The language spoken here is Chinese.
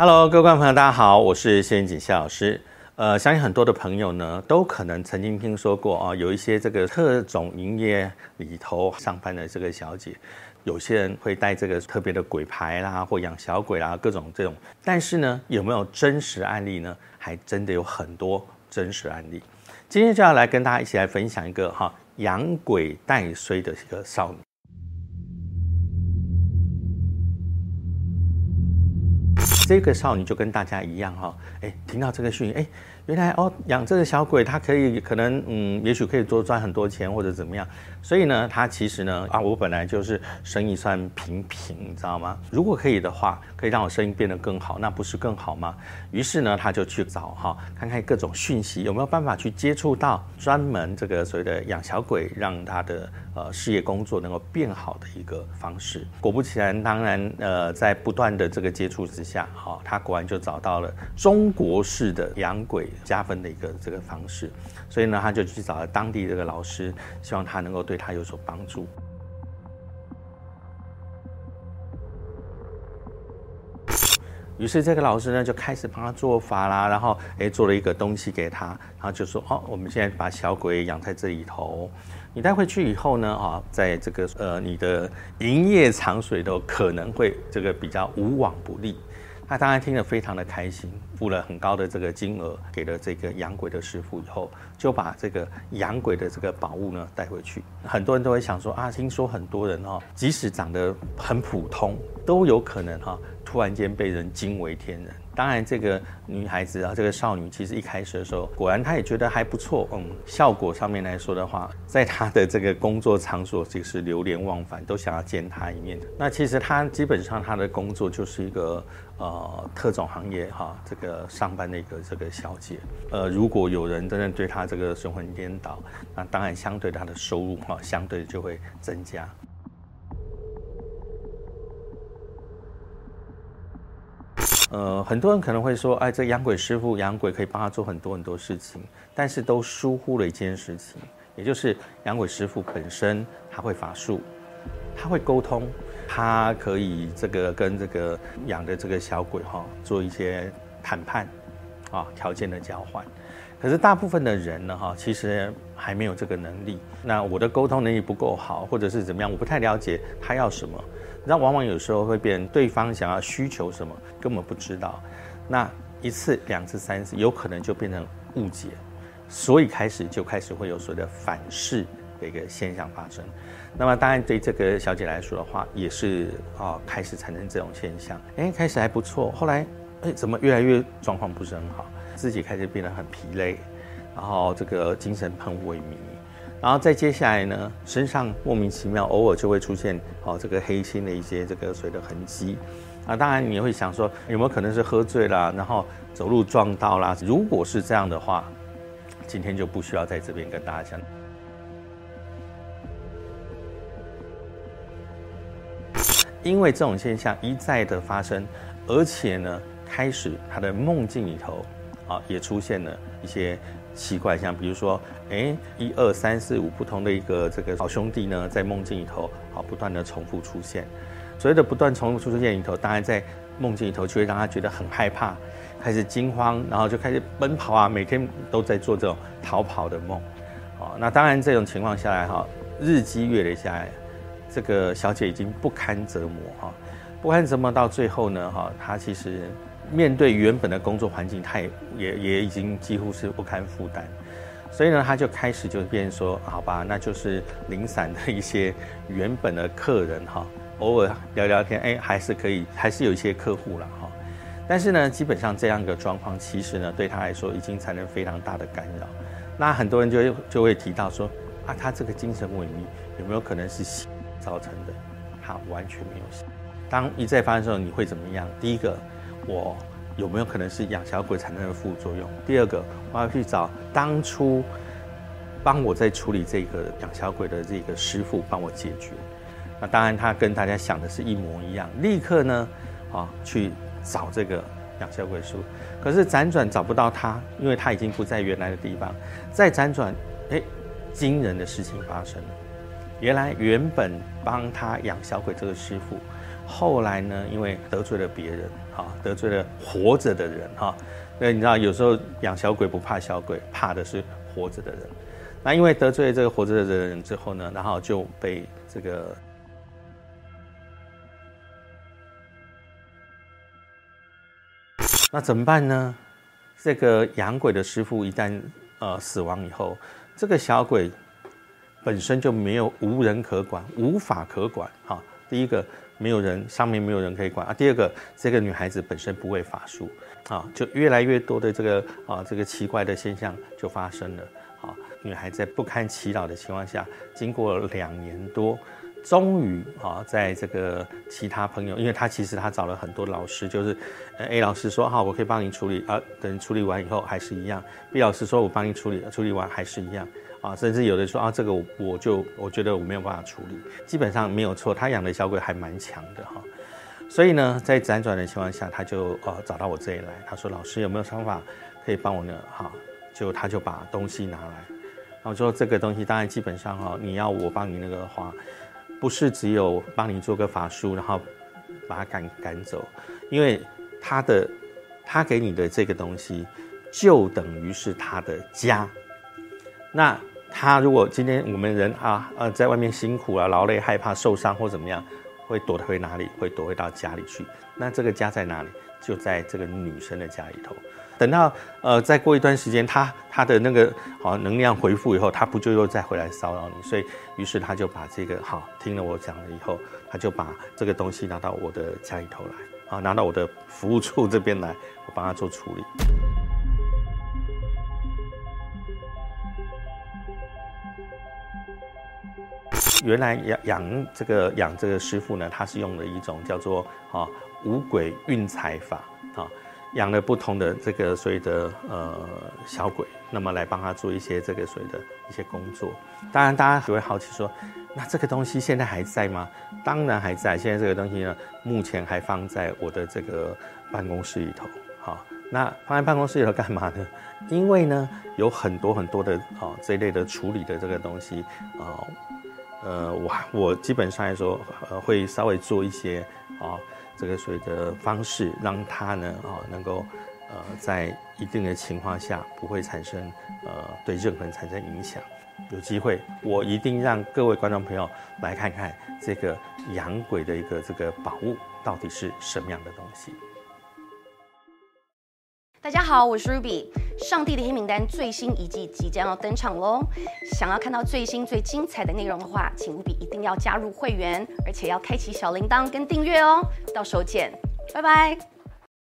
Hello，各位观众朋友，大家好，我是谢景夏老师。呃，相信很多的朋友呢，都可能曾经听说过啊，有一些这个特种营业里头上班的这个小姐，有些人会带这个特别的鬼牌啦，或养小鬼啦，各种这种。但是呢，有没有真实案例呢？还真的有很多真实案例。今天就要来跟大家一起来分享一个哈养鬼带衰的一个少女。这个少女就跟大家一样哈，哎，听到这个讯息，哎，原来哦，养这个小鬼，他可以可能嗯，也许可以多赚很多钱或者怎么样，所以呢，她其实呢，啊，我本来就是生意算平平，你知道吗？如果可以的话，可以让我生意变得更好，那不是更好吗？于是呢，她就去找哈，看看各种讯息有没有办法去接触到专门这个所谓的养小鬼，让他的呃事业工作能够变好的一个方式。果不其然，当然呃，在不断的这个接触之下。好，他果然就找到了中国式的养鬼加分的一个这个方式，所以呢，他就去找了当地这个老师，希望他能够对他有所帮助。于是这个老师呢就开始帮他做法啦，然后诶做了一个东西给他，然后就说哦，我们现在把小鬼养在这里头，你带回去以后呢，啊，在这个呃你的营业场所都可能会这个比较无往不利。他当然听得非常的开心，付了很高的这个金额给了这个养鬼的师傅以后，就把这个养鬼的这个宝物呢带回去。很多人都会想说啊，听说很多人哈，即使长得很普通，都有可能哈，突然间被人惊为天人。当然，这个女孩子啊，这个少女，其实一开始的时候，果然她也觉得还不错。嗯，效果上面来说的话，在她的这个工作场所，就是流连忘返，都想要见她一面。那其实她基本上她的工作就是一个呃特种行业哈，这个上班的一个这个小姐。呃，如果有人真的对她这个神魂颠倒，那当然相对她的收入哈，相对就会增加。呃，很多人可能会说，哎，这养鬼师傅养鬼可以帮他做很多很多事情，但是都疏忽了一件事情，也就是养鬼师傅本身他会法术，他会沟通，他可以这个跟这个养的这个小鬼哈做一些谈判，啊，条件的交换。可是大部分的人呢哈，其实还没有这个能力。那我的沟通能力不够好，或者是怎么样，我不太了解他要什么。那往往有时候会变，对方想要需求什么根本不知道，那一次、两次、三次，有可能就变成误解，所以开始就开始会有所谓的反噬的一个现象发生。那么当然对这个小姐来说的话，也是啊，开始产生这种现象。哎，开始还不错，后来哎，怎么越来越状况不是很好，自己开始变得很疲累，然后这个精神很萎靡。然后再接下来呢，身上莫名其妙偶尔就会出现哦这个黑心的一些这个水的痕迹，啊，当然你会想说有没有可能是喝醉了，然后走路撞到啦？如果是这样的话，今天就不需要在这边跟大家讲，因为这种现象一再的发生，而且呢，开始他的梦境里头啊也出现了一些。奇怪，像比如说，哎，一二三四五不同的一个这个好兄弟呢，在梦境里头，好不断的重复出现。所谓的不断重复出现里头，当然在梦境里头就会让他觉得很害怕，开始惊慌，然后就开始奔跑啊，每天都在做这种逃跑的梦。哦，那当然这种情况下来哈，日积月累下来，这个小姐已经不堪折磨哈，不堪折磨到最后呢哈，她其实。面对原本的工作环境，他也也也已经几乎是不堪负担，所以呢，他就开始就变说，好吧，那就是零散的一些原本的客人哈，偶尔聊聊天，哎，还是可以，还是有一些客户了哈。但是呢，基本上这样一个状况，其实呢，对他来说已经产生非常大的干扰。那很多人就就会提到说，啊，他这个精神萎靡有没有可能是造成的？他完全没有。当一再发生的时候，你会怎么样？第一个。我有没有可能是养小鬼产生的副作用？第二个，我要去找当初帮我在处理这个养小鬼的这个师傅帮我解决。那当然，他跟大家想的是一模一样，立刻呢，啊，去找这个养小鬼师傅。可是辗转找不到他，因为他已经不在原来的地方。再辗转，哎，惊人的事情发生了。原来原本帮他养小鬼这个师傅，后来呢，因为得罪了别人。哈，得罪了活着的人哈。那你知道有时候养小鬼不怕小鬼，怕的是活着的人。那因为得罪这个活着的人之后呢，然后就被这个。那怎么办呢？这个养鬼的师傅一旦呃死亡以后，这个小鬼本身就没有无人可管，无法可管哈。第一个没有人，上面没有人可以管啊。第二个，这个女孩子本身不会法术啊，就越来越多的这个啊这个奇怪的现象就发生了啊。女孩在不堪其扰的情况下，经过两年多。终于啊，在这个其他朋友，因为他其实他找了很多老师，就是，A 老师说好，我可以帮你处理啊，等处理完以后还是一样；B 老师说我帮你处理，处理完还是一样啊，甚至有的说啊，这个我我就我觉得我没有办法处理，基本上没有错，他养的小鬼还蛮强的哈。所以呢，在辗转的情况下，他就呃找到我这里来，他说老师有没有方法可以帮我呢？哈，就他就把东西拿来，然后说这个东西当然基本上哈，你要我帮你那个话。不是只有帮你做个法术，然后把他赶赶走，因为他的他给你的这个东西，就等于是他的家。那他如果今天我们人啊呃在外面辛苦啊劳累害怕受伤或怎么样，会躲回哪里？会躲回到家里去。那这个家在哪里？就在这个女生的家里头。等到呃再过一段时间，他他的那个好能量回复以后，他不就又再回来骚扰你？所以于是他就把这个好听了我讲了以后，他就把这个东西拿到我的家里头来啊，拿到我的服务处这边来，我帮他做处理。原来养养这个养这个师傅呢，他是用了一种叫做啊五鬼运财法啊。养了不同的这个所谓的呃小鬼，那么来帮他做一些这个所谓的一些工作。当然，大家也会好奇说，那这个东西现在还在吗？当然还在。现在这个东西呢，目前还放在我的这个办公室里头。好，那放在办公室里头干嘛呢？因为呢，有很多很多的啊这一类的处理的这个东西啊，呃，我我基本上来说，呃，会稍微做一些啊。这个水的方式，让它呢啊能够呃在一定的情况下不会产生呃对任何人产生影响。有机会，我一定让各位观众朋友来看看这个养鬼的一个这个宝物到底是什么样的东西。大家好，我是 Ruby。上帝的黑名单最新一季即将要登场喽！想要看到最新最精彩的内容的话，请务必一定要加入会员，而且要开启小铃铛跟订阅哦。到时候见，拜拜。